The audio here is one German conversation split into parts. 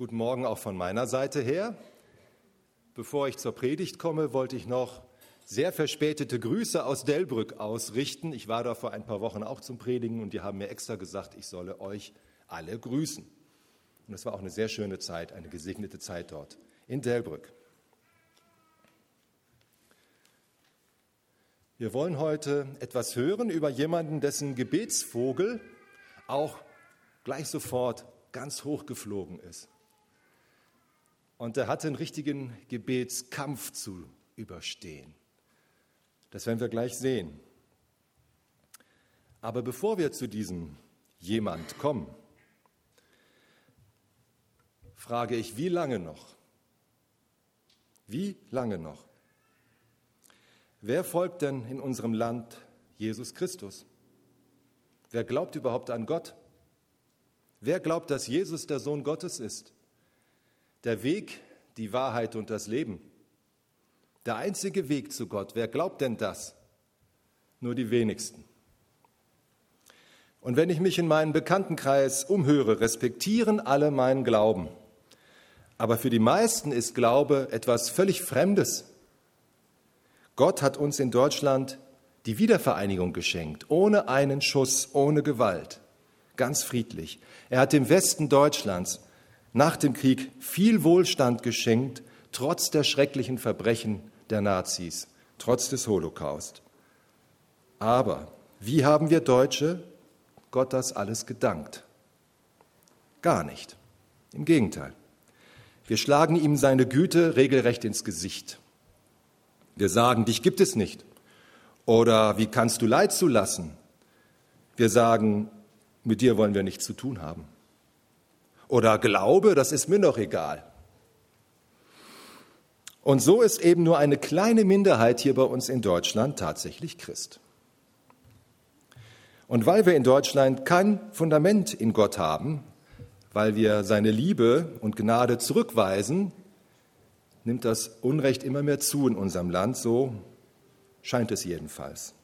Guten Morgen auch von meiner Seite her. Bevor ich zur Predigt komme, wollte ich noch sehr verspätete Grüße aus Delbrück ausrichten. Ich war da vor ein paar Wochen auch zum Predigen und die haben mir extra gesagt, ich solle euch alle grüßen. Und es war auch eine sehr schöne Zeit, eine gesegnete Zeit dort in Delbrück. Wir wollen heute etwas hören über jemanden, dessen Gebetsvogel auch gleich sofort ganz hoch geflogen ist. Und er hatte einen richtigen Gebetskampf zu überstehen. Das werden wir gleich sehen. Aber bevor wir zu diesem jemand kommen, frage ich, wie lange noch? Wie lange noch? Wer folgt denn in unserem Land Jesus Christus? Wer glaubt überhaupt an Gott? Wer glaubt, dass Jesus der Sohn Gottes ist? Der Weg, die Wahrheit und das Leben. Der einzige Weg zu Gott. Wer glaubt denn das? Nur die wenigsten. Und wenn ich mich in meinem Bekanntenkreis umhöre, respektieren alle meinen Glauben. Aber für die meisten ist Glaube etwas völlig Fremdes. Gott hat uns in Deutschland die Wiedervereinigung geschenkt, ohne einen Schuss, ohne Gewalt, ganz friedlich. Er hat dem Westen Deutschlands nach dem Krieg viel Wohlstand geschenkt, trotz der schrecklichen Verbrechen der Nazis, trotz des Holocaust. Aber wie haben wir Deutsche Gott das alles gedankt? Gar nicht. Im Gegenteil. Wir schlagen ihm seine Güte regelrecht ins Gesicht. Wir sagen, dich gibt es nicht. Oder wie kannst du Leid zulassen? Wir sagen, mit dir wollen wir nichts zu tun haben oder Glaube, das ist mir noch egal. Und so ist eben nur eine kleine Minderheit hier bei uns in Deutschland tatsächlich Christ. Und weil wir in Deutschland kein Fundament in Gott haben, weil wir seine Liebe und Gnade zurückweisen, nimmt das Unrecht immer mehr zu in unserem Land, so scheint es jedenfalls.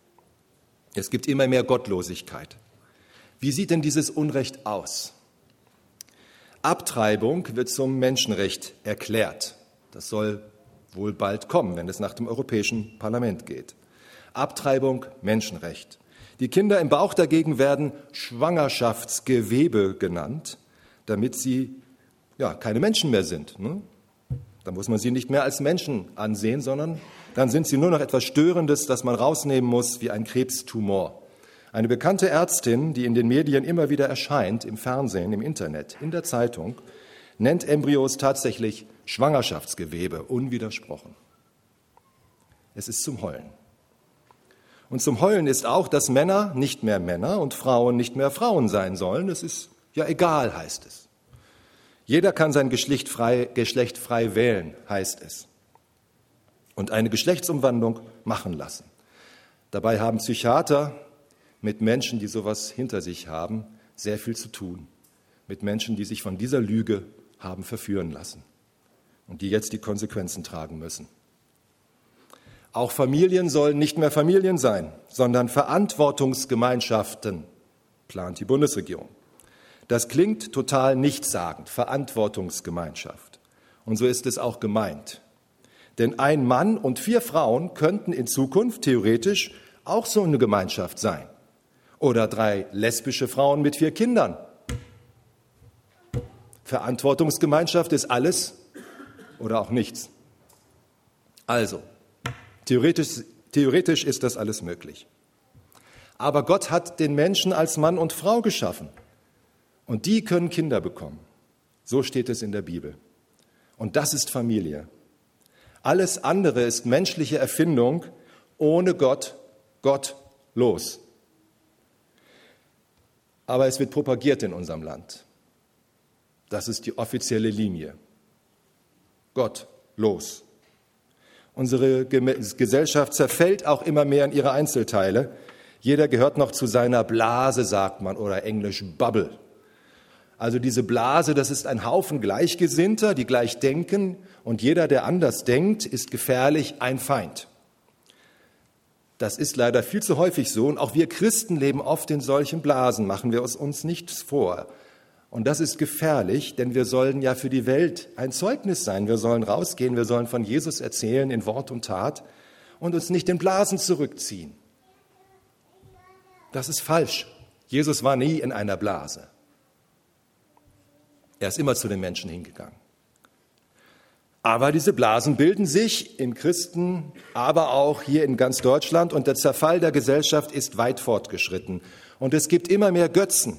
Es gibt immer mehr Gottlosigkeit. Wie sieht denn dieses Unrecht aus? Abtreibung wird zum Menschenrecht erklärt. Das soll wohl bald kommen, wenn es nach dem Europäischen Parlament geht. Abtreibung, Menschenrecht. Die Kinder im Bauch dagegen werden Schwangerschaftsgewebe genannt, damit sie ja, keine Menschen mehr sind. Ne? Da muss man sie nicht mehr als Menschen ansehen, sondern dann sind sie nur noch etwas Störendes, das man rausnehmen muss, wie ein Krebstumor. Eine bekannte Ärztin, die in den Medien immer wieder erscheint, im Fernsehen, im Internet, in der Zeitung, nennt Embryos tatsächlich Schwangerschaftsgewebe, unwidersprochen. Es ist zum Heulen. Und zum Heulen ist auch, dass Männer nicht mehr Männer und Frauen nicht mehr Frauen sein sollen. Es ist ja egal, heißt es. Jeder kann sein Geschlecht frei, Geschlecht frei wählen, heißt es. Und eine Geschlechtsumwandlung machen lassen. Dabei haben Psychiater mit Menschen, die sowas hinter sich haben, sehr viel zu tun. Mit Menschen, die sich von dieser Lüge haben verführen lassen und die jetzt die Konsequenzen tragen müssen. Auch Familien sollen nicht mehr Familien sein, sondern Verantwortungsgemeinschaften, plant die Bundesregierung. Das klingt total nichtssagend, Verantwortungsgemeinschaft. Und so ist es auch gemeint. Denn ein Mann und vier Frauen könnten in Zukunft theoretisch auch so eine Gemeinschaft sein. Oder drei lesbische Frauen mit vier Kindern. Verantwortungsgemeinschaft ist alles oder auch nichts. Also, theoretisch, theoretisch ist das alles möglich. Aber Gott hat den Menschen als Mann und Frau geschaffen. Und die können Kinder bekommen. So steht es in der Bibel. Und das ist Familie. Alles andere ist menschliche Erfindung ohne Gott, Gott los aber es wird propagiert in unserem Land. Das ist die offizielle Linie. Gott, los. Unsere Gesellschaft zerfällt auch immer mehr in ihre Einzelteile. Jeder gehört noch zu seiner Blase, sagt man, oder englisch Bubble. Also diese Blase, das ist ein Haufen Gleichgesinnter, die gleich denken, und jeder, der anders denkt, ist gefährlich ein Feind. Das ist leider viel zu häufig so und auch wir Christen leben oft in solchen Blasen, machen wir uns nicht vor. Und das ist gefährlich, denn wir sollen ja für die Welt ein Zeugnis sein. Wir sollen rausgehen, wir sollen von Jesus erzählen in Wort und Tat und uns nicht in Blasen zurückziehen. Das ist falsch. Jesus war nie in einer Blase. Er ist immer zu den Menschen hingegangen. Aber diese Blasen bilden sich in Christen, aber auch hier in ganz Deutschland und der Zerfall der Gesellschaft ist weit fortgeschritten. Und es gibt immer mehr Götzen.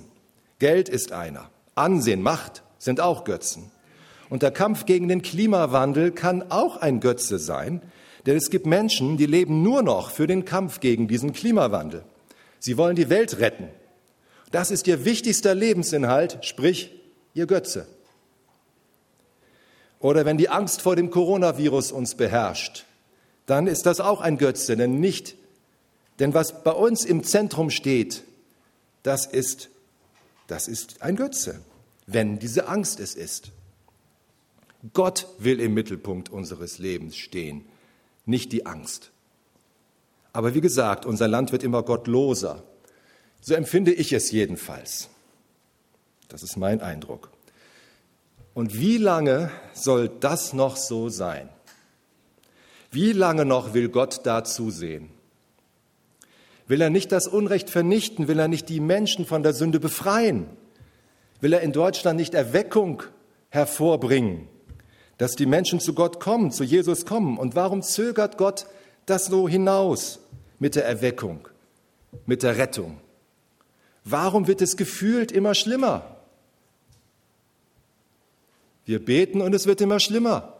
Geld ist einer. Ansehen, Macht sind auch Götzen. Und der Kampf gegen den Klimawandel kann auch ein Götze sein, denn es gibt Menschen, die leben nur noch für den Kampf gegen diesen Klimawandel. Sie wollen die Welt retten. Das ist ihr wichtigster Lebensinhalt, sprich ihr Götze. Oder wenn die Angst vor dem Coronavirus uns beherrscht, dann ist das auch ein Götze, denn nicht, denn was bei uns im Zentrum steht, das ist, das ist ein Götze, wenn diese Angst es ist. Gott will im Mittelpunkt unseres Lebens stehen, nicht die Angst. Aber wie gesagt, unser Land wird immer gottloser. So empfinde ich es jedenfalls. Das ist mein Eindruck. Und wie lange soll das noch so sein? Wie lange noch will Gott da zusehen? Will er nicht das Unrecht vernichten? Will er nicht die Menschen von der Sünde befreien? Will er in Deutschland nicht Erweckung hervorbringen, dass die Menschen zu Gott kommen, zu Jesus kommen? Und warum zögert Gott das so hinaus mit der Erweckung, mit der Rettung? Warum wird es gefühlt immer schlimmer? Wir beten und es wird immer schlimmer.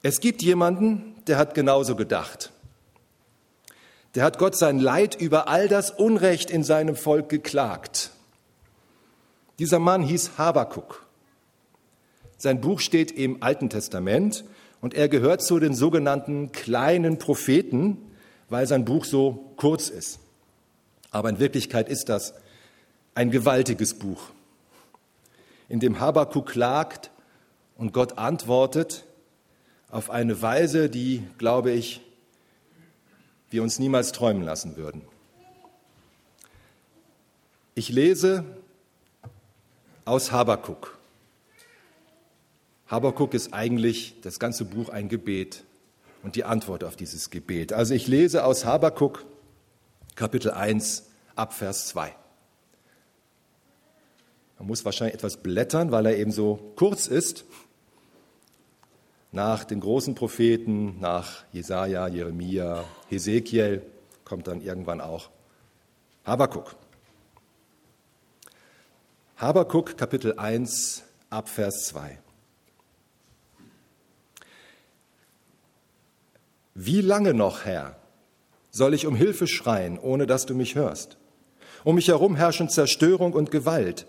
Es gibt jemanden, der hat genauso gedacht. Der hat Gott sein Leid über all das Unrecht in seinem Volk geklagt. Dieser Mann hieß Habakuk. Sein Buch steht im Alten Testament und er gehört zu den sogenannten kleinen Propheten, weil sein Buch so kurz ist. Aber in Wirklichkeit ist das ein gewaltiges Buch in dem Habakuk klagt und Gott antwortet auf eine Weise, die, glaube ich, wir uns niemals träumen lassen würden. Ich lese aus Habakuk. Habakuk ist eigentlich das ganze Buch ein Gebet und die Antwort auf dieses Gebet. Also ich lese aus Habakuk Kapitel 1 ab Vers 2. Man muss wahrscheinlich etwas blättern, weil er eben so kurz ist. Nach den großen Propheten, nach Jesaja, Jeremia, Hesekiel kommt dann irgendwann auch Habakuk. Habakuk Kapitel 1 ab Vers 2. Wie lange noch, Herr, soll ich um Hilfe schreien, ohne dass du mich hörst? Um mich herum herrschen Zerstörung und Gewalt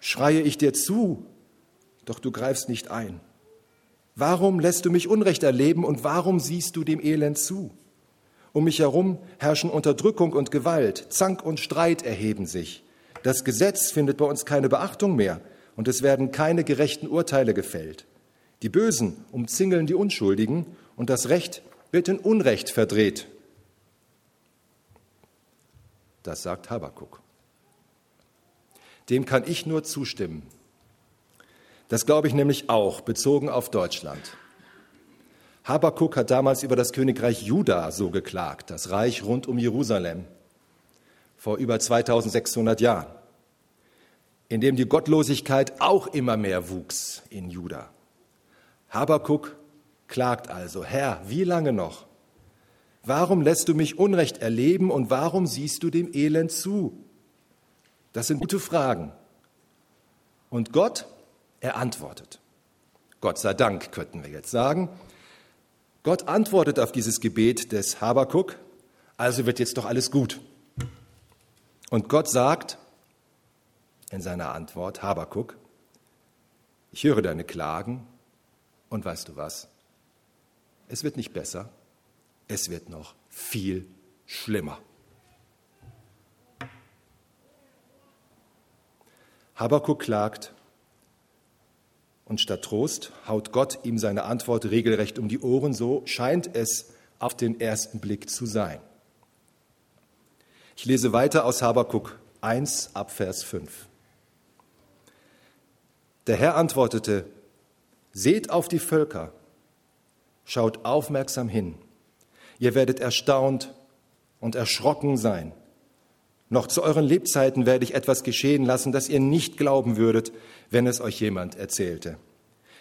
schreie ich dir zu, doch du greifst nicht ein. Warum lässt du mich Unrecht erleben und warum siehst du dem Elend zu? Um mich herum herrschen Unterdrückung und Gewalt, Zank und Streit erheben sich. Das Gesetz findet bei uns keine Beachtung mehr und es werden keine gerechten Urteile gefällt. Die Bösen umzingeln die Unschuldigen und das Recht wird in Unrecht verdreht. Das sagt Habakuk. Dem kann ich nur zustimmen. Das glaube ich nämlich auch, bezogen auf Deutschland. Habakuk hat damals über das Königreich Juda so geklagt, das Reich rund um Jerusalem, vor über 2600 Jahren, in dem die Gottlosigkeit auch immer mehr wuchs in Juda. Habakuk klagt also, Herr, wie lange noch? Warum lässt du mich Unrecht erleben und warum siehst du dem Elend zu? Das sind gute Fragen. Und Gott, er antwortet. Gott sei Dank, könnten wir jetzt sagen. Gott antwortet auf dieses Gebet des Habakuk, also wird jetzt doch alles gut. Und Gott sagt in seiner Antwort, Habakuk, ich höre deine Klagen und weißt du was? Es wird nicht besser, es wird noch viel schlimmer. Habakuk klagt und statt Trost haut Gott ihm seine Antwort regelrecht um die Ohren, so scheint es auf den ersten Blick zu sein. Ich lese weiter aus Habakuk 1 ab Vers 5. Der Herr antwortete, Seht auf die Völker, schaut aufmerksam hin. Ihr werdet erstaunt und erschrocken sein. Noch zu euren Lebzeiten werde ich etwas geschehen lassen, das ihr nicht glauben würdet, wenn es euch jemand erzählte.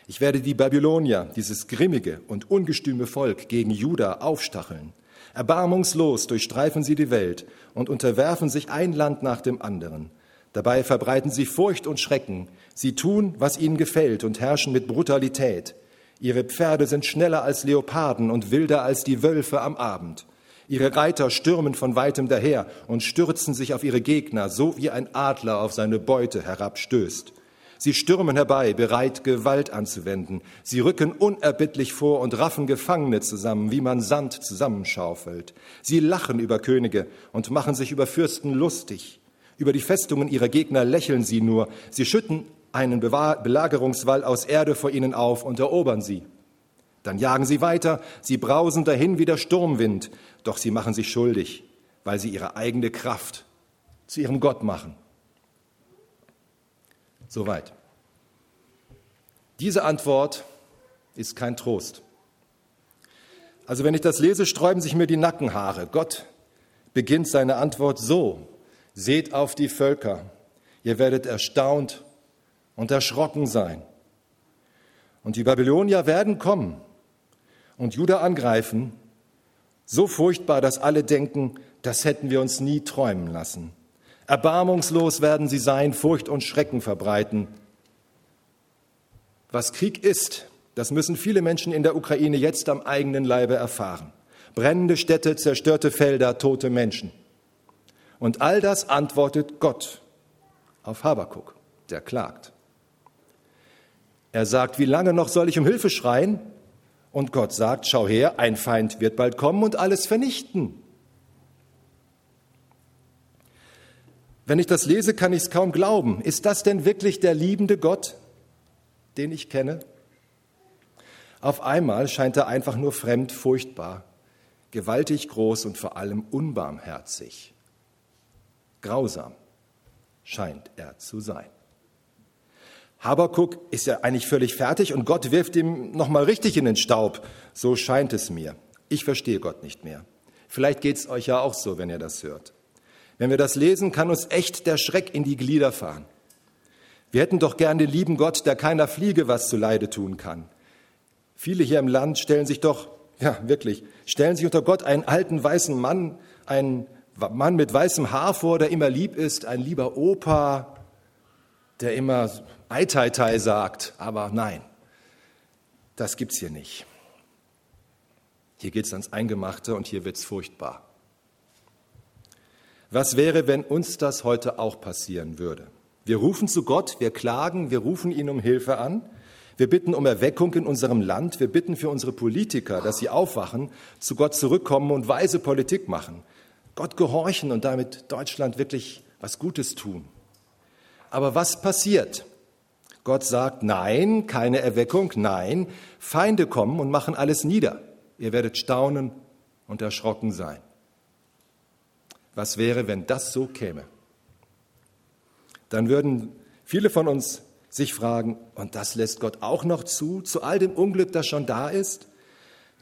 Ich werde die Babylonier, dieses grimmige und ungestüme Volk, gegen Juda aufstacheln. Erbarmungslos durchstreifen sie die Welt und unterwerfen sich ein Land nach dem anderen. Dabei verbreiten sie Furcht und Schrecken. Sie tun, was ihnen gefällt und herrschen mit Brutalität. Ihre Pferde sind schneller als Leoparden und wilder als die Wölfe am Abend. Ihre Reiter stürmen von weitem daher und stürzen sich auf ihre Gegner, so wie ein Adler auf seine Beute herabstößt. Sie stürmen herbei, bereit, Gewalt anzuwenden. Sie rücken unerbittlich vor und raffen Gefangene zusammen, wie man Sand zusammenschaufelt. Sie lachen über Könige und machen sich über Fürsten lustig. Über die Festungen ihrer Gegner lächeln sie nur. Sie schütten einen Belagerungswall aus Erde vor ihnen auf und erobern sie. Dann jagen sie weiter, sie brausen dahin wie der Sturmwind, doch sie machen sich schuldig, weil sie ihre eigene Kraft zu ihrem Gott machen. Soweit. Diese Antwort ist kein Trost. Also wenn ich das lese, sträuben sich mir die Nackenhaare. Gott beginnt seine Antwort so. Seht auf die Völker, ihr werdet erstaunt und erschrocken sein. Und die Babylonier werden kommen und Juda angreifen, so furchtbar, dass alle denken, das hätten wir uns nie träumen lassen. Erbarmungslos werden sie sein, Furcht und Schrecken verbreiten. Was Krieg ist, das müssen viele Menschen in der Ukraine jetzt am eigenen Leibe erfahren. Brennende Städte, zerstörte Felder, tote Menschen. Und all das antwortet Gott auf Habakuk, der klagt. Er sagt, wie lange noch soll ich um Hilfe schreien? Und Gott sagt, schau her, ein Feind wird bald kommen und alles vernichten. Wenn ich das lese, kann ich es kaum glauben. Ist das denn wirklich der liebende Gott, den ich kenne? Auf einmal scheint er einfach nur fremd, furchtbar, gewaltig groß und vor allem unbarmherzig. Grausam scheint er zu sein. Habakuk ist ja eigentlich völlig fertig und Gott wirft ihm nochmal richtig in den Staub. So scheint es mir. Ich verstehe Gott nicht mehr. Vielleicht geht es euch ja auch so, wenn ihr das hört. Wenn wir das lesen, kann uns echt der Schreck in die Glieder fahren. Wir hätten doch gern den lieben Gott, der keiner Fliege was zu Leide tun kann. Viele hier im Land stellen sich doch, ja wirklich, stellen sich unter Gott einen alten weißen Mann, einen Mann mit weißem Haar vor, der immer lieb ist, ein lieber Opa, der immer Ei Tai Tai sagt. Aber nein, das gibt's hier nicht. Hier geht's ans Eingemachte und hier wird's furchtbar. Was wäre, wenn uns das heute auch passieren würde? Wir rufen zu Gott, wir klagen, wir rufen ihn um Hilfe an, wir bitten um Erweckung in unserem Land, wir bitten für unsere Politiker, dass sie aufwachen, zu Gott zurückkommen und weise Politik machen, Gott gehorchen und damit Deutschland wirklich was Gutes tun. Aber was passiert? Gott sagt, nein, keine Erweckung, nein, Feinde kommen und machen alles nieder. Ihr werdet staunen und erschrocken sein. Was wäre, wenn das so käme? Dann würden viele von uns sich fragen, und das lässt Gott auch noch zu, zu all dem Unglück, das schon da ist?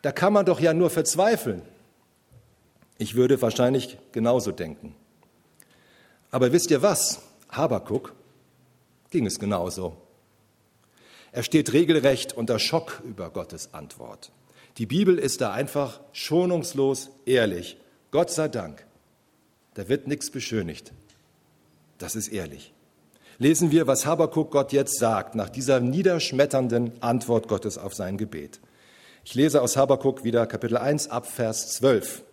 Da kann man doch ja nur verzweifeln. Ich würde wahrscheinlich genauso denken. Aber wisst ihr was? Habakuk ging es genauso. Er steht regelrecht unter Schock über Gottes Antwort. Die Bibel ist da einfach schonungslos ehrlich. Gott sei Dank. Da wird nichts beschönigt. Das ist ehrlich. Lesen wir, was Habakuk Gott jetzt sagt, nach dieser niederschmetternden Antwort Gottes auf sein Gebet. Ich lese aus Habakuk wieder Kapitel 1 ab Vers 12.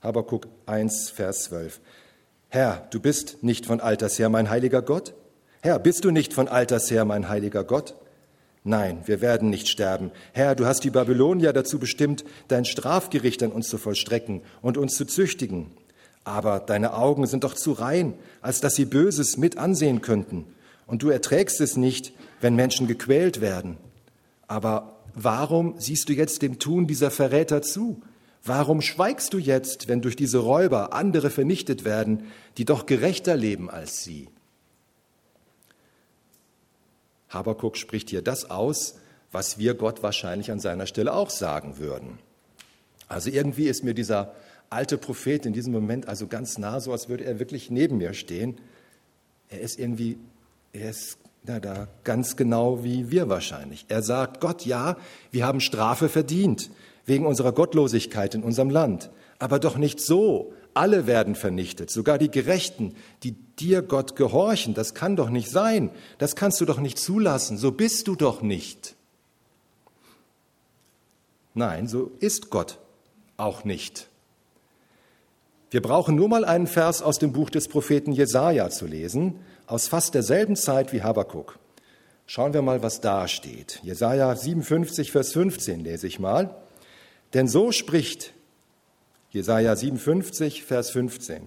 Habakuk 1, Vers 12. Herr, du bist nicht von alters her mein heiliger Gott? Herr, bist du nicht von alters her mein heiliger Gott? Nein, wir werden nicht sterben. Herr, du hast die Babylonier dazu bestimmt, dein Strafgericht an uns zu vollstrecken und uns zu züchtigen. Aber deine Augen sind doch zu rein, als dass sie Böses mit ansehen könnten. Und du erträgst es nicht, wenn Menschen gequält werden. Aber warum siehst du jetzt dem Tun dieser Verräter zu? Warum schweigst du jetzt, wenn durch diese Räuber andere vernichtet werden, die doch gerechter leben als sie? Habakuk spricht hier das aus, was wir Gott wahrscheinlich an seiner Stelle auch sagen würden. Also irgendwie ist mir dieser alte Prophet in diesem Moment also ganz nah, so als würde er wirklich neben mir stehen. Er ist irgendwie, er ist na, da ganz genau wie wir wahrscheinlich. Er sagt, Gott, ja, wir haben Strafe verdient wegen unserer Gottlosigkeit in unserem Land. Aber doch nicht so. Alle werden vernichtet, sogar die Gerechten, die dir, Gott, gehorchen. Das kann doch nicht sein. Das kannst du doch nicht zulassen. So bist du doch nicht. Nein, so ist Gott auch nicht. Wir brauchen nur mal einen Vers aus dem Buch des Propheten Jesaja zu lesen, aus fast derselben Zeit wie Habakuk. Schauen wir mal, was da steht. Jesaja 57, Vers 15 lese ich mal. Denn so spricht Jesaja 57, Vers 15.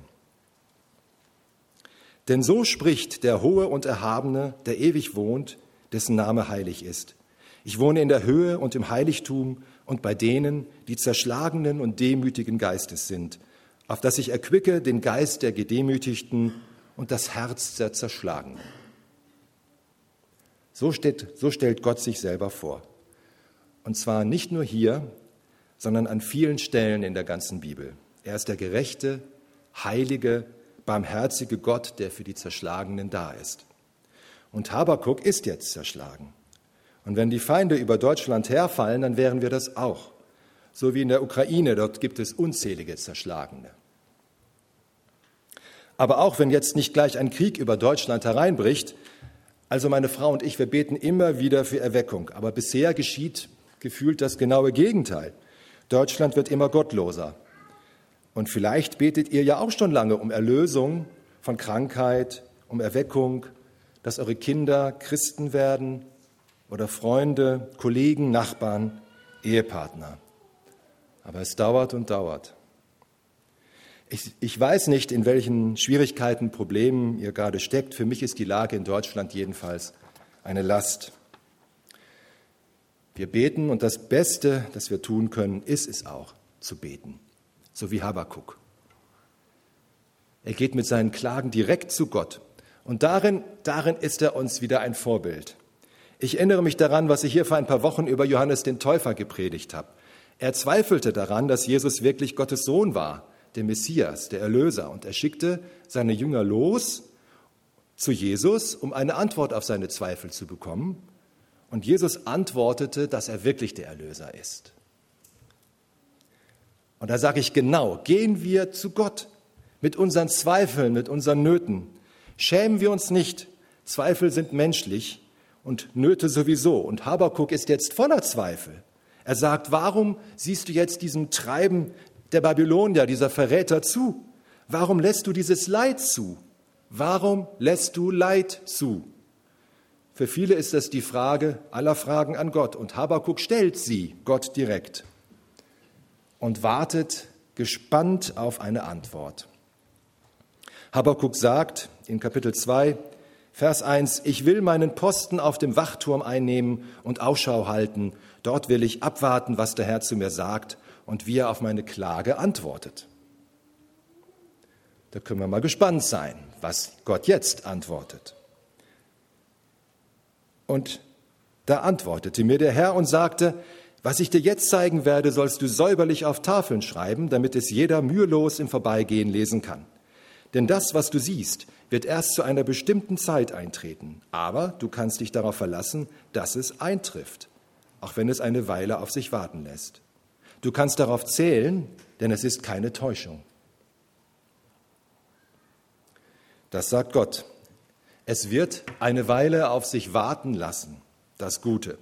Denn so spricht der Hohe und Erhabene, der ewig wohnt, dessen Name heilig ist. Ich wohne in der Höhe und im Heiligtum und bei denen, die zerschlagenen und demütigen Geistes sind, auf dass ich erquicke den Geist der Gedemütigten und das Herz der Zerschlagenen. So, steht, so stellt Gott sich selber vor. Und zwar nicht nur hier, sondern an vielen Stellen in der ganzen Bibel. Er ist der gerechte, heilige, barmherzige Gott, der für die Zerschlagenen da ist. Und Habakuk ist jetzt zerschlagen. Und wenn die Feinde über Deutschland herfallen, dann wären wir das auch. So wie in der Ukraine, dort gibt es unzählige Zerschlagene. Aber auch wenn jetzt nicht gleich ein Krieg über Deutschland hereinbricht, also meine Frau und ich, wir beten immer wieder für Erweckung. Aber bisher geschieht gefühlt das genaue Gegenteil. Deutschland wird immer gottloser. Und vielleicht betet ihr ja auch schon lange um Erlösung von Krankheit, um Erweckung, dass eure Kinder Christen werden oder Freunde, Kollegen, Nachbarn, Ehepartner. Aber es dauert und dauert. Ich, ich, weiß nicht, in welchen Schwierigkeiten, Problemen ihr gerade steckt. Für mich ist die Lage in Deutschland jedenfalls eine Last. Wir beten und das Beste, das wir tun können, ist es auch zu beten, so wie Habakuk. Er geht mit seinen Klagen direkt zu Gott und darin, darin ist er uns wieder ein Vorbild. Ich erinnere mich daran, was ich hier vor ein paar Wochen über Johannes den Täufer gepredigt habe. Er zweifelte daran, dass Jesus wirklich Gottes Sohn war, der Messias, der Erlöser, und er schickte seine Jünger los zu Jesus, um eine Antwort auf seine Zweifel zu bekommen. Und Jesus antwortete, dass er wirklich der Erlöser ist. Und da sage ich genau, gehen wir zu Gott mit unseren Zweifeln, mit unseren Nöten. Schämen wir uns nicht. Zweifel sind menschlich und Nöte sowieso. Und Habakuk ist jetzt voller Zweifel. Er sagt, warum siehst du jetzt diesem Treiben der Babylonier, dieser Verräter zu? Warum lässt du dieses Leid zu? Warum lässt du Leid zu? Für viele ist das die Frage aller Fragen an Gott und Habakuk stellt sie Gott direkt und wartet gespannt auf eine Antwort. Habakuk sagt in Kapitel 2, Vers 1, ich will meinen Posten auf dem Wachturm einnehmen und Ausschau halten. Dort will ich abwarten, was der Herr zu mir sagt und wie er auf meine Klage antwortet. Da können wir mal gespannt sein, was Gott jetzt antwortet. Und da antwortete mir der Herr und sagte, was ich dir jetzt zeigen werde, sollst du säuberlich auf Tafeln schreiben, damit es jeder mühelos im Vorbeigehen lesen kann. Denn das, was du siehst, wird erst zu einer bestimmten Zeit eintreten. Aber du kannst dich darauf verlassen, dass es eintrifft, auch wenn es eine Weile auf sich warten lässt. Du kannst darauf zählen, denn es ist keine Täuschung. Das sagt Gott. Es wird eine Weile auf sich warten lassen, das Gute.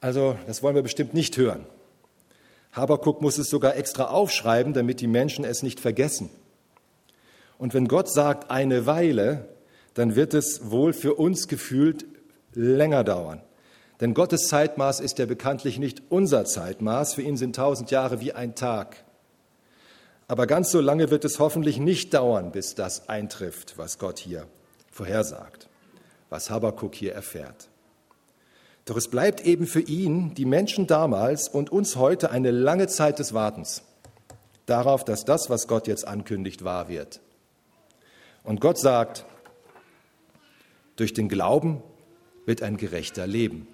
Also, das wollen wir bestimmt nicht hören. Habakuk muss es sogar extra aufschreiben, damit die Menschen es nicht vergessen. Und wenn Gott sagt eine Weile, dann wird es wohl für uns gefühlt länger dauern. Denn Gottes Zeitmaß ist ja bekanntlich nicht unser Zeitmaß. Für ihn sind tausend Jahre wie ein Tag. Aber ganz so lange wird es hoffentlich nicht dauern, bis das eintrifft, was Gott hier vorhersagt, was Habakuk hier erfährt. Doch es bleibt eben für ihn, die Menschen damals und uns heute eine lange Zeit des Wartens darauf, dass das, was Gott jetzt ankündigt, wahr wird. Und Gott sagt, durch den Glauben wird ein Gerechter leben.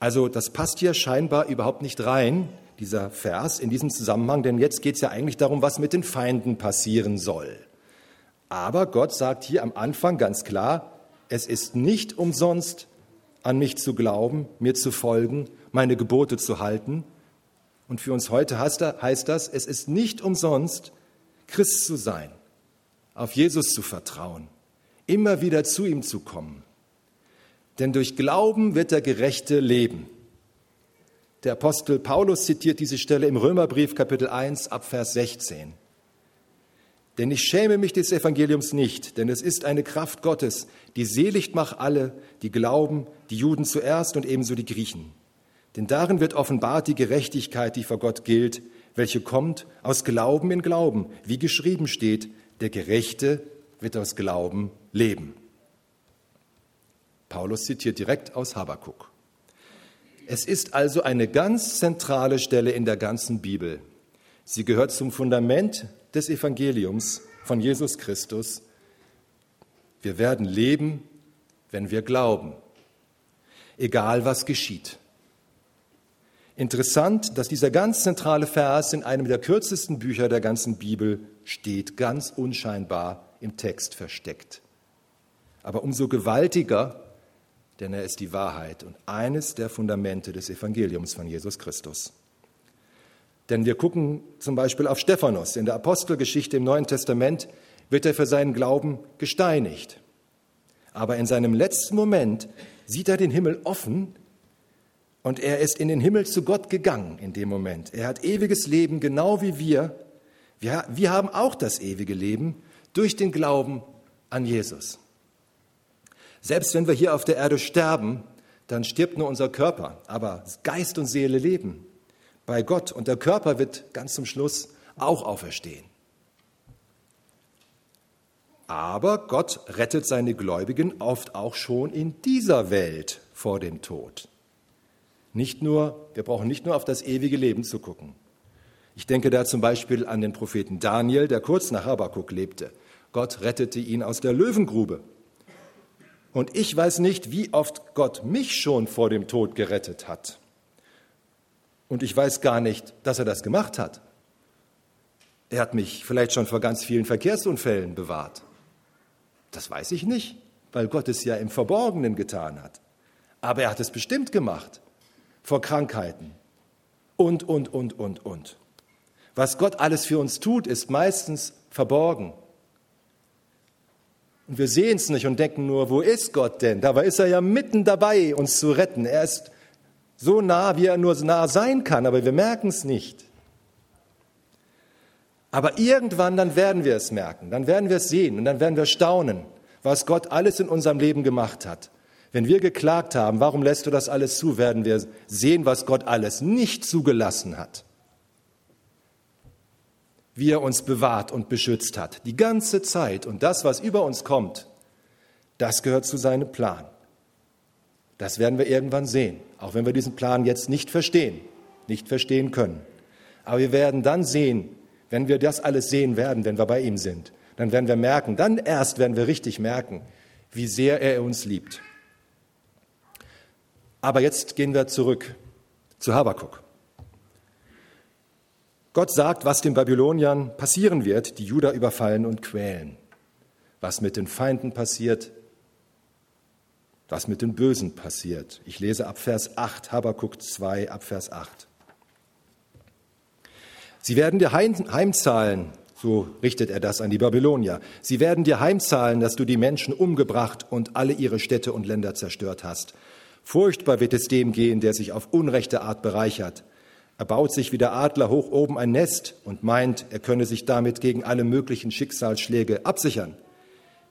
Also das passt hier scheinbar überhaupt nicht rein, dieser Vers in diesem Zusammenhang, denn jetzt geht es ja eigentlich darum, was mit den Feinden passieren soll. Aber Gott sagt hier am Anfang ganz klar, es ist nicht umsonst an mich zu glauben, mir zu folgen, meine Gebote zu halten. Und für uns heute heißt das, es ist nicht umsonst, Christ zu sein, auf Jesus zu vertrauen, immer wieder zu ihm zu kommen. Denn durch Glauben wird der Gerechte leben. Der Apostel Paulus zitiert diese Stelle im Römerbrief Kapitel 1 ab Vers 16. Denn ich schäme mich des Evangeliums nicht, denn es ist eine Kraft Gottes, die seligt macht alle, die glauben, die Juden zuerst und ebenso die Griechen. Denn darin wird offenbart die Gerechtigkeit, die vor Gott gilt, welche kommt aus Glauben in Glauben, wie geschrieben steht, der Gerechte wird aus Glauben leben. Paulus zitiert direkt aus Habakuk. Es ist also eine ganz zentrale Stelle in der ganzen Bibel. Sie gehört zum Fundament des Evangeliums von Jesus Christus. Wir werden leben, wenn wir glauben, egal was geschieht. Interessant, dass dieser ganz zentrale Vers in einem der kürzesten Bücher der ganzen Bibel steht, ganz unscheinbar im Text versteckt. Aber umso gewaltiger, denn er ist die Wahrheit und eines der Fundamente des Evangeliums von Jesus Christus. Denn wir gucken zum Beispiel auf Stephanus. In der Apostelgeschichte im Neuen Testament wird er für seinen Glauben gesteinigt. Aber in seinem letzten Moment sieht er den Himmel offen und er ist in den Himmel zu Gott gegangen in dem Moment. Er hat ewiges Leben, genau wie wir. Wir, wir haben auch das ewige Leben durch den Glauben an Jesus. Selbst wenn wir hier auf der Erde sterben, dann stirbt nur unser Körper, aber Geist und Seele leben bei Gott und der Körper wird ganz zum Schluss auch auferstehen. Aber Gott rettet seine Gläubigen oft auch schon in dieser Welt vor dem Tod. Nicht nur, wir brauchen nicht nur auf das ewige Leben zu gucken. Ich denke da zum Beispiel an den Propheten Daniel, der kurz nach Habakkuk lebte. Gott rettete ihn aus der Löwengrube. Und ich weiß nicht, wie oft Gott mich schon vor dem Tod gerettet hat. Und ich weiß gar nicht, dass er das gemacht hat. Er hat mich vielleicht schon vor ganz vielen Verkehrsunfällen bewahrt. Das weiß ich nicht, weil Gott es ja im Verborgenen getan hat. Aber er hat es bestimmt gemacht. Vor Krankheiten. Und, und, und, und, und. Was Gott alles für uns tut, ist meistens verborgen. Und wir sehen es nicht und denken nur, wo ist Gott denn? Dabei ist er ja mitten dabei, uns zu retten. Er ist so nah, wie er nur nah sein kann, aber wir merken es nicht. Aber irgendwann, dann werden wir es merken, dann werden wir es sehen und dann werden wir staunen, was Gott alles in unserem Leben gemacht hat. Wenn wir geklagt haben, warum lässt du das alles zu, werden wir sehen, was Gott alles nicht zugelassen hat. Wie er uns bewahrt und beschützt hat, die ganze Zeit. Und das, was über uns kommt, das gehört zu seinem Plan. Das werden wir irgendwann sehen, auch wenn wir diesen Plan jetzt nicht verstehen, nicht verstehen können. Aber wir werden dann sehen, wenn wir das alles sehen werden, wenn wir bei ihm sind, dann werden wir merken, dann erst werden wir richtig merken, wie sehr er uns liebt. Aber jetzt gehen wir zurück zu Habakuk. Gott sagt, was den Babyloniern passieren wird, die Juda überfallen und quälen. Was mit den Feinden passiert, was mit den Bösen passiert. Ich lese ab Vers 8, Habakuk 2, ab Vers 8. Sie werden dir heimzahlen, so richtet er das an die Babylonier. Sie werden dir heimzahlen, dass du die Menschen umgebracht und alle ihre Städte und Länder zerstört hast. Furchtbar wird es dem gehen, der sich auf unrechte Art bereichert. Er baut sich wie der Adler hoch oben ein Nest und meint, er könne sich damit gegen alle möglichen Schicksalsschläge absichern.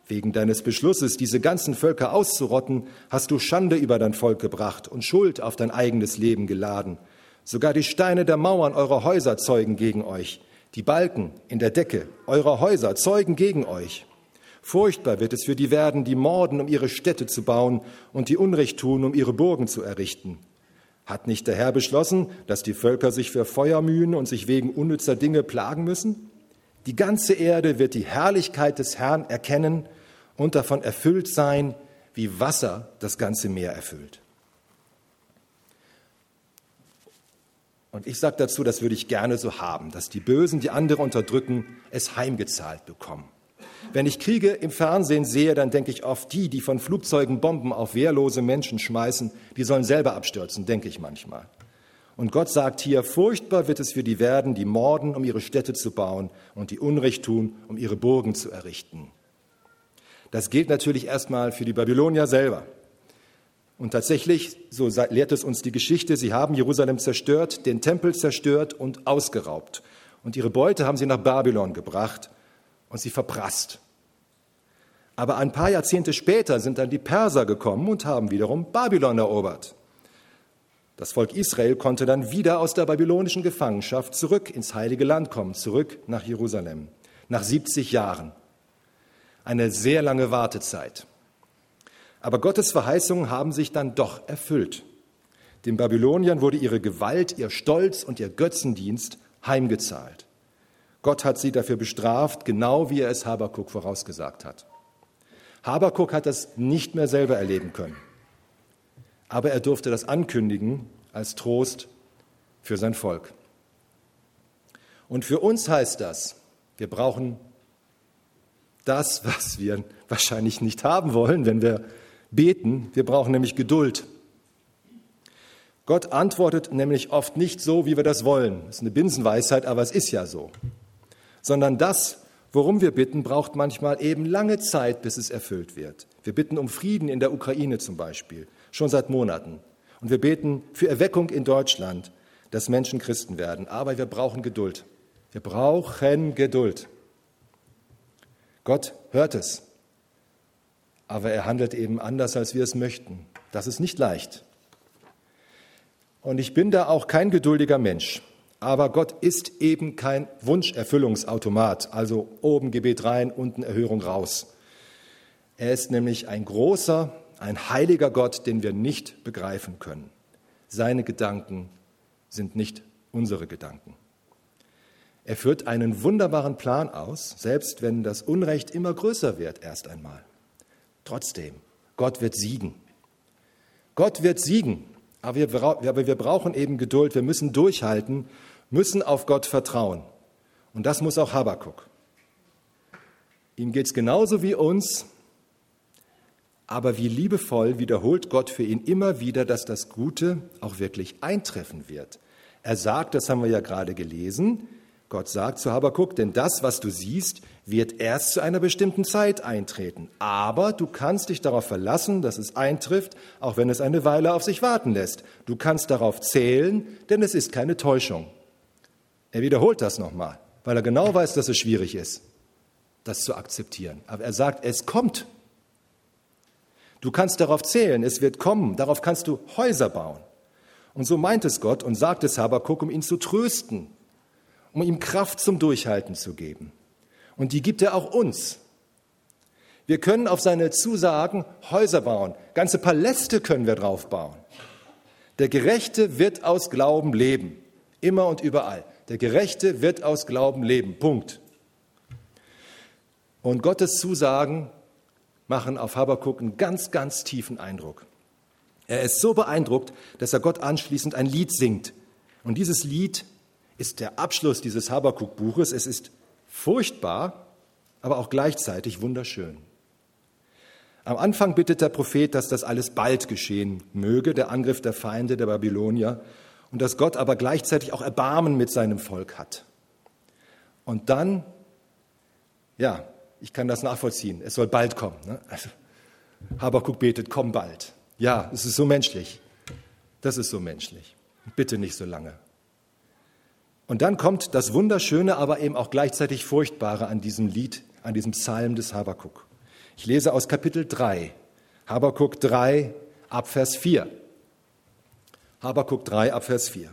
Wegen deines Beschlusses, diese ganzen Völker auszurotten, hast du Schande über dein Volk gebracht und Schuld auf dein eigenes Leben geladen. Sogar die Steine der Mauern eurer Häuser zeugen gegen euch. Die Balken in der Decke eurer Häuser zeugen gegen euch. Furchtbar wird es für die werden, die morden, um ihre Städte zu bauen und die Unrecht tun, um ihre Burgen zu errichten. Hat nicht der Herr beschlossen, dass die Völker sich für Feuer mühen und sich wegen unnützer Dinge plagen müssen? Die ganze Erde wird die Herrlichkeit des Herrn erkennen und davon erfüllt sein, wie Wasser das ganze Meer erfüllt. Und ich sage dazu, das würde ich gerne so haben, dass die Bösen, die andere unterdrücken, es heimgezahlt bekommen. Wenn ich Kriege im Fernsehen sehe, dann denke ich oft, die, die von Flugzeugen Bomben auf wehrlose Menschen schmeißen, die sollen selber abstürzen, denke ich manchmal. Und Gott sagt hier, furchtbar wird es für die werden, die morden, um ihre Städte zu bauen und die Unrecht tun, um ihre Burgen zu errichten. Das gilt natürlich erstmal für die Babylonier selber. Und tatsächlich, so lehrt es uns die Geschichte, sie haben Jerusalem zerstört, den Tempel zerstört und ausgeraubt. Und ihre Beute haben sie nach Babylon gebracht und sie verprasst. Aber ein paar Jahrzehnte später sind dann die Perser gekommen und haben wiederum Babylon erobert. Das Volk Israel konnte dann wieder aus der babylonischen Gefangenschaft zurück ins heilige Land kommen, zurück nach Jerusalem, nach 70 Jahren. Eine sehr lange Wartezeit. Aber Gottes Verheißungen haben sich dann doch erfüllt. Den Babyloniern wurde ihre Gewalt, ihr Stolz und ihr Götzendienst heimgezahlt. Gott hat sie dafür bestraft, genau wie er es Habakuk vorausgesagt hat. Habakuk hat das nicht mehr selber erleben können. Aber er durfte das ankündigen als Trost für sein Volk. Und für uns heißt das, wir brauchen das, was wir wahrscheinlich nicht haben wollen, wenn wir beten. Wir brauchen nämlich Geduld. Gott antwortet nämlich oft nicht so, wie wir das wollen. Das ist eine Binsenweisheit, aber es ist ja so sondern das, worum wir bitten, braucht manchmal eben lange Zeit, bis es erfüllt wird. Wir bitten um Frieden in der Ukraine zum Beispiel, schon seit Monaten. Und wir beten für Erweckung in Deutschland, dass Menschen Christen werden. Aber wir brauchen Geduld. Wir brauchen Geduld. Gott hört es, aber er handelt eben anders, als wir es möchten. Das ist nicht leicht. Und ich bin da auch kein geduldiger Mensch. Aber Gott ist eben kein Wunscherfüllungsautomat, also oben Gebet rein, unten Erhörung raus. Er ist nämlich ein großer, ein heiliger Gott, den wir nicht begreifen können. Seine Gedanken sind nicht unsere Gedanken. Er führt einen wunderbaren Plan aus, selbst wenn das Unrecht immer größer wird erst einmal. Trotzdem, Gott wird siegen. Gott wird siegen, aber wir, aber wir brauchen eben Geduld, wir müssen durchhalten müssen auf Gott vertrauen. Und das muss auch Habakuk. Ihm geht es genauso wie uns, aber wie liebevoll wiederholt Gott für ihn immer wieder, dass das Gute auch wirklich eintreffen wird. Er sagt, das haben wir ja gerade gelesen, Gott sagt zu Habakuk, denn das, was du siehst, wird erst zu einer bestimmten Zeit eintreten. Aber du kannst dich darauf verlassen, dass es eintrifft, auch wenn es eine Weile auf sich warten lässt. Du kannst darauf zählen, denn es ist keine Täuschung. Er wiederholt das nochmal, weil er genau weiß, dass es schwierig ist, das zu akzeptieren. Aber er sagt, es kommt. Du kannst darauf zählen, es wird kommen, darauf kannst du Häuser bauen. Und so meint es Gott und sagt es Habakuk, um ihn zu trösten, um ihm Kraft zum Durchhalten zu geben. Und die gibt er auch uns. Wir können auf seine Zusagen Häuser bauen, ganze Paläste können wir drauf bauen. Der Gerechte wird aus Glauben leben, immer und überall. Der Gerechte wird aus Glauben leben. Punkt. Und Gottes Zusagen machen auf Habakuk einen ganz, ganz tiefen Eindruck. Er ist so beeindruckt, dass er Gott anschließend ein Lied singt. Und dieses Lied ist der Abschluss dieses Habakuk-Buches. Es ist furchtbar, aber auch gleichzeitig wunderschön. Am Anfang bittet der Prophet, dass das alles bald geschehen möge, der Angriff der Feinde der Babylonier und dass Gott aber gleichzeitig auch Erbarmen mit seinem Volk hat. Und dann, ja, ich kann das nachvollziehen, es soll bald kommen. Ne? Also, Habakuk betet, komm bald. Ja, es ist so menschlich. Das ist so menschlich. Bitte nicht so lange. Und dann kommt das Wunderschöne, aber eben auch gleichzeitig Furchtbare an diesem Lied, an diesem Psalm des Habakuk. Ich lese aus Kapitel 3, Habakuk 3, Abvers 4. Habakuk 3 ab Vers 4.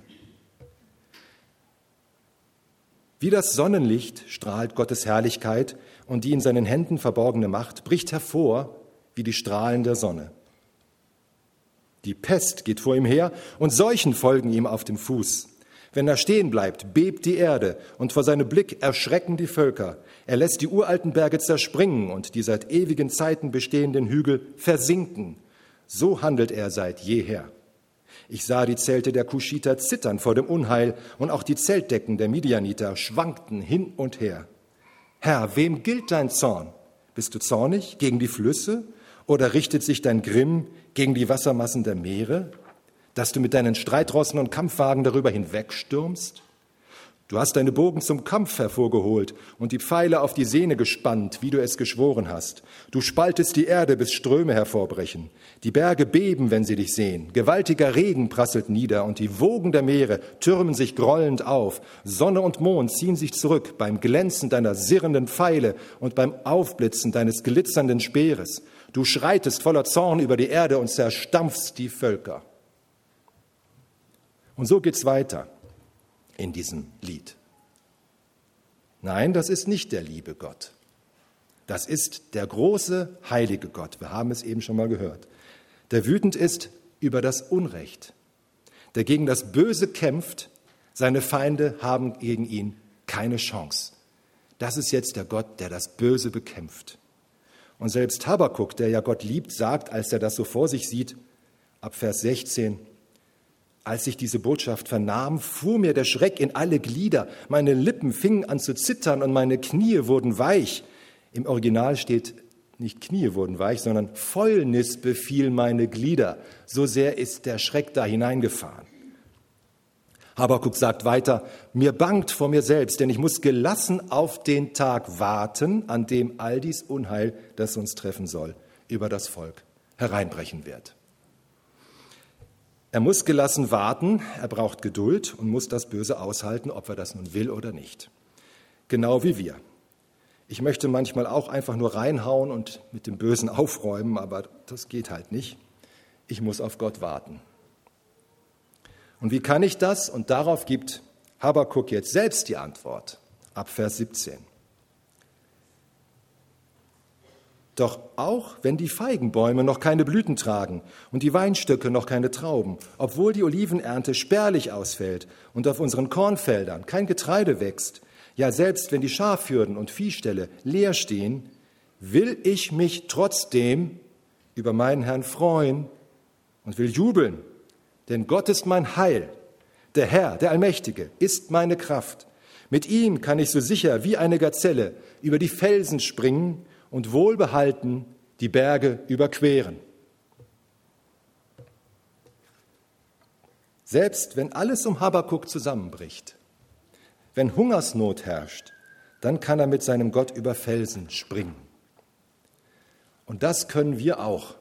Wie das Sonnenlicht strahlt Gottes Herrlichkeit und die in seinen Händen verborgene Macht bricht hervor wie die Strahlen der Sonne. Die Pest geht vor ihm her und Seuchen folgen ihm auf dem Fuß. Wenn er stehen bleibt, bebt die Erde und vor seinem Blick erschrecken die Völker. Er lässt die uralten Berge zerspringen und die seit ewigen Zeiten bestehenden Hügel versinken. So handelt er seit jeher. Ich sah die Zelte der Kuschiter zittern vor dem Unheil und auch die Zeltdecken der Midianiter schwankten hin und her. Herr, wem gilt dein Zorn? Bist du zornig gegen die Flüsse oder richtet sich dein Grimm gegen die Wassermassen der Meere, dass du mit deinen Streitrossen und Kampfwagen darüber hinwegstürmst? Du hast deine Bogen zum Kampf hervorgeholt und die Pfeile auf die Sehne gespannt, wie du es geschworen hast. Du spaltest die Erde, bis Ströme hervorbrechen. Die Berge beben, wenn sie dich sehen. Gewaltiger Regen prasselt nieder und die Wogen der Meere türmen sich grollend auf. Sonne und Mond ziehen sich zurück beim Glänzen deiner sirrenden Pfeile und beim Aufblitzen deines glitzernden Speeres. Du schreitest voller Zorn über die Erde und zerstampfst die Völker. Und so geht's weiter in diesem Lied. Nein, das ist nicht der liebe Gott. Das ist der große, heilige Gott. Wir haben es eben schon mal gehört. Der wütend ist über das Unrecht, der gegen das Böse kämpft. Seine Feinde haben gegen ihn keine Chance. Das ist jetzt der Gott, der das Böse bekämpft. Und selbst Habakuk, der ja Gott liebt, sagt, als er das so vor sich sieht, ab Vers 16, als ich diese Botschaft vernahm, fuhr mir der Schreck in alle Glieder, meine Lippen fingen an zu zittern und meine Knie wurden weich. Im Original steht nicht Knie wurden weich, sondern Fäulnis befiel meine Glieder. So sehr ist der Schreck da hineingefahren. Habakuk sagt weiter, mir bangt vor mir selbst, denn ich muss gelassen auf den Tag warten, an dem all dies Unheil, das uns treffen soll, über das Volk hereinbrechen wird. Er muss gelassen warten, er braucht Geduld und muss das Böse aushalten, ob er das nun will oder nicht. Genau wie wir. Ich möchte manchmal auch einfach nur reinhauen und mit dem Bösen aufräumen, aber das geht halt nicht. Ich muss auf Gott warten. Und wie kann ich das? Und darauf gibt Habakuk jetzt selbst die Antwort ab Vers 17. Doch auch wenn die Feigenbäume noch keine Blüten tragen und die Weinstöcke noch keine Trauben, obwohl die Olivenernte spärlich ausfällt und auf unseren Kornfeldern kein Getreide wächst, ja selbst wenn die Schafhürden und Viehställe leer stehen, will ich mich trotzdem über meinen Herrn freuen und will jubeln, denn Gott ist mein Heil. Der Herr, der Allmächtige, ist meine Kraft. Mit ihm kann ich so sicher wie eine Gazelle über die Felsen springen und wohlbehalten die Berge überqueren. Selbst wenn alles um Habakuk zusammenbricht, wenn Hungersnot herrscht, dann kann er mit seinem Gott über Felsen springen. Und das können wir auch.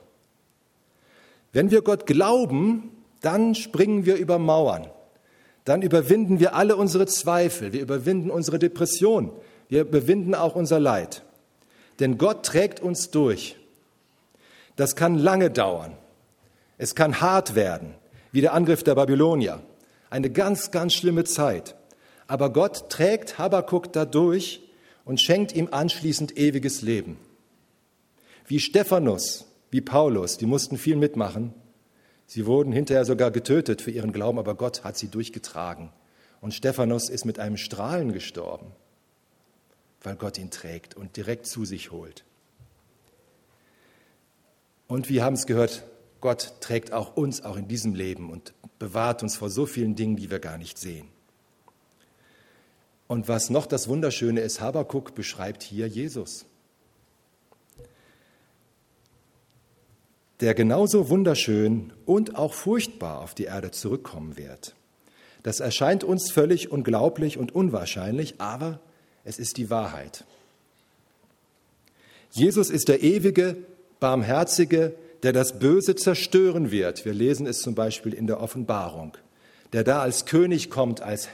Wenn wir Gott glauben, dann springen wir über Mauern. Dann überwinden wir alle unsere Zweifel, wir überwinden unsere Depression, wir überwinden auch unser Leid. Denn Gott trägt uns durch. Das kann lange dauern. Es kann hart werden, wie der Angriff der Babylonier. Eine ganz, ganz schlimme Zeit. Aber Gott trägt Habakuk dadurch und schenkt ihm anschließend ewiges Leben. Wie Stephanus, wie Paulus, die mussten viel mitmachen. Sie wurden hinterher sogar getötet für ihren Glauben, aber Gott hat sie durchgetragen. Und Stephanus ist mit einem Strahlen gestorben weil Gott ihn trägt und direkt zu sich holt. Und wir haben es gehört, Gott trägt auch uns auch in diesem Leben und bewahrt uns vor so vielen Dingen, die wir gar nicht sehen. Und was noch das Wunderschöne ist, Habakuk beschreibt hier Jesus, der genauso wunderschön und auch furchtbar auf die Erde zurückkommen wird. Das erscheint uns völlig unglaublich und unwahrscheinlich, aber es ist die Wahrheit. Jesus ist der ewige, barmherzige, der das Böse zerstören wird. Wir lesen es zum Beispiel in der Offenbarung, der da als König kommt, als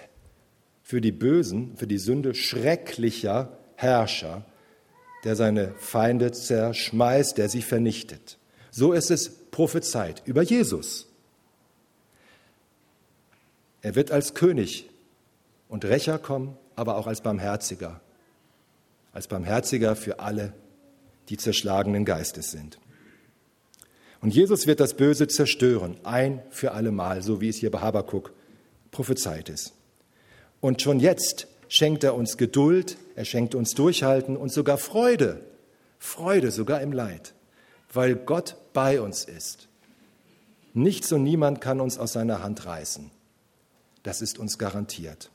für die Bösen, für die Sünde schrecklicher Herrscher, der seine Feinde zerschmeißt, der sie vernichtet. So ist es prophezeit über Jesus. Er wird als König und Rächer kommen aber auch als Barmherziger. Als Barmherziger für alle, die zerschlagenen Geistes sind. Und Jesus wird das Böse zerstören, ein für allemal, so wie es hier bei Habakuk prophezeit ist. Und schon jetzt schenkt er uns Geduld, er schenkt uns Durchhalten und sogar Freude, Freude sogar im Leid, weil Gott bei uns ist. Nichts und niemand kann uns aus seiner Hand reißen. Das ist uns garantiert.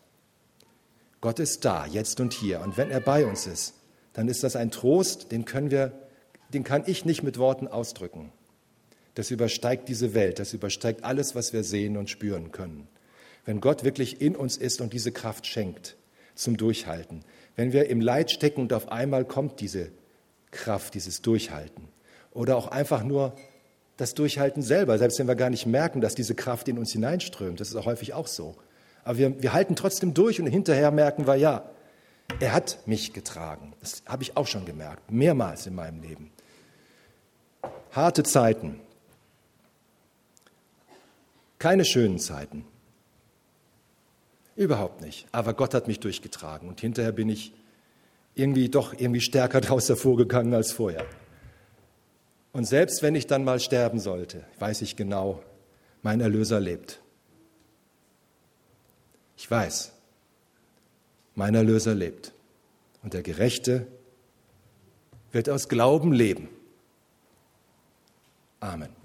Gott ist da, jetzt und hier. Und wenn er bei uns ist, dann ist das ein Trost, den können wir, den kann ich nicht mit Worten ausdrücken. Das übersteigt diese Welt, das übersteigt alles, was wir sehen und spüren können. Wenn Gott wirklich in uns ist und diese Kraft schenkt zum Durchhalten, wenn wir im Leid stecken und auf einmal kommt diese Kraft, dieses Durchhalten, oder auch einfach nur das Durchhalten selber, selbst wenn wir gar nicht merken, dass diese Kraft in uns hineinströmt. Das ist auch häufig auch so. Aber wir, wir halten trotzdem durch und hinterher merken wir, ja, er hat mich getragen. Das habe ich auch schon gemerkt, mehrmals in meinem Leben. Harte Zeiten, keine schönen Zeiten. Überhaupt nicht. Aber Gott hat mich durchgetragen und hinterher bin ich irgendwie doch irgendwie stärker daraus hervorgegangen als vorher. Und selbst wenn ich dann mal sterben sollte, weiß ich genau, mein Erlöser lebt. Ich weiß, mein Erlöser lebt. Und der Gerechte wird aus Glauben leben. Amen.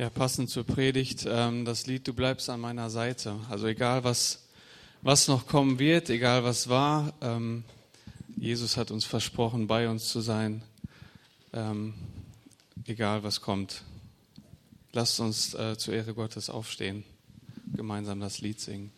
Ja, passend zur Predigt, ähm, das Lied Du bleibst an meiner Seite. Also egal, was, was noch kommen wird, egal was war, ähm, Jesus hat uns versprochen, bei uns zu sein, ähm, egal was kommt. Lasst uns äh, zur Ehre Gottes aufstehen, gemeinsam das Lied singen.